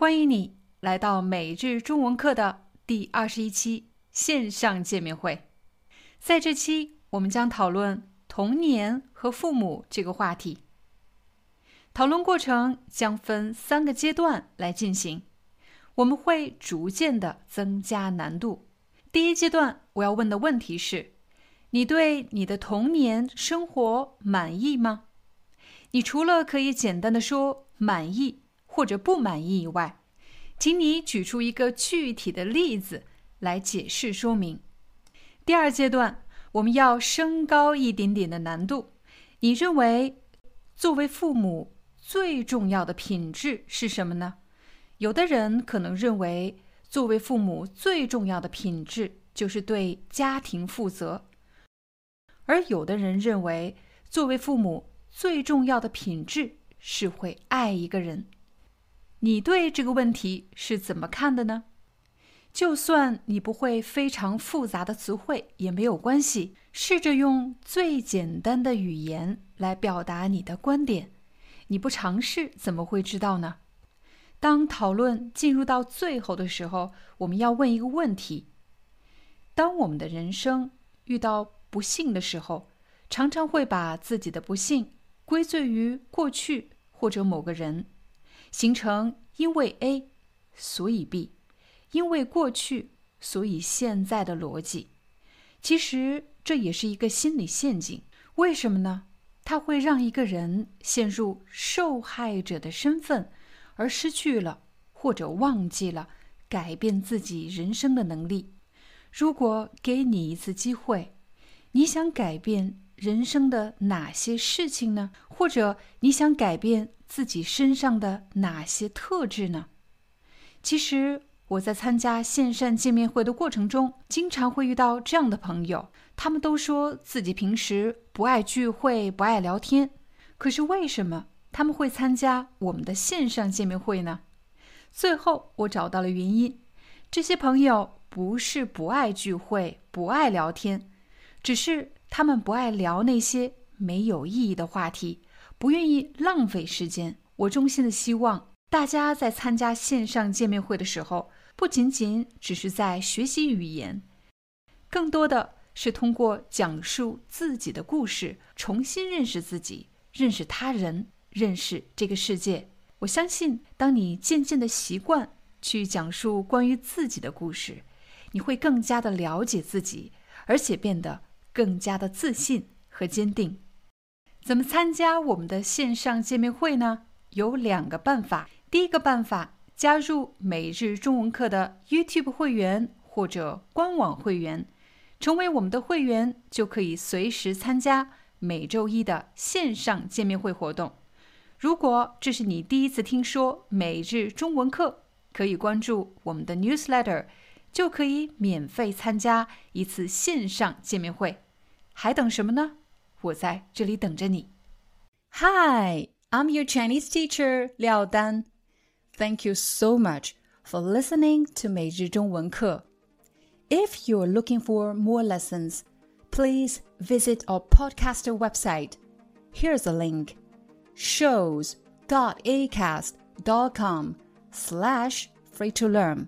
欢迎你来到每日中文课的第二十一期线上见面会。在这期，我们将讨论童年和父母这个话题。讨论过程将分三个阶段来进行，我们会逐渐的增加难度。第一阶段，我要问的问题是：你对你的童年生活满意吗？你除了可以简单的说满意。或者不满意以外，请你举出一个具体的例子来解释说明。第二阶段，我们要升高一点点的难度。你认为作为父母最重要的品质是什么呢？有的人可能认为，作为父母最重要的品质就是对家庭负责，而有的人认为，作为父母最重要的品质是会爱一个人。你对这个问题是怎么看的呢？就算你不会非常复杂的词汇也没有关系，试着用最简单的语言来表达你的观点。你不尝试怎么会知道呢？当讨论进入到最后的时候，我们要问一个问题：当我们的人生遇到不幸的时候，常常会把自己的不幸归罪于过去或者某个人。形成因为 A 所以 B，因为过去所以现在的逻辑，其实这也是一个心理陷阱。为什么呢？它会让一个人陷入受害者的身份，而失去了或者忘记了改变自己人生的能力。如果给你一次机会，你想改变人生的哪些事情呢？或者你想改变？自己身上的哪些特质呢？其实我在参加线上见面会的过程中，经常会遇到这样的朋友，他们都说自己平时不爱聚会、不爱聊天。可是为什么他们会参加我们的线上见面会呢？最后我找到了原因：这些朋友不是不爱聚会、不爱聊天，只是他们不爱聊那些没有意义的话题。不愿意浪费时间。我衷心的希望大家在参加线上见面会的时候，不仅仅只是在学习语言，更多的是通过讲述自己的故事，重新认识自己，认识他人，认识这个世界。我相信，当你渐渐的习惯去讲述关于自己的故事，你会更加的了解自己，而且变得更加的自信和坚定。怎么参加我们的线上见面会呢？有两个办法。第一个办法，加入每日中文课的 YouTube 会员或者官网会员，成为我们的会员就可以随时参加每周一的线上见面会活动。如果这是你第一次听说每日中文课，可以关注我们的 Newsletter，就可以免费参加一次线上见面会。还等什么呢？我在这里等着你。Hi, I'm your Chinese teacher Liao Dan. Thank you so much for listening to 每日中文课. If you're looking for more lessons, please visit our podcaster website. Here's a link: shows.acast.com slash free to learn.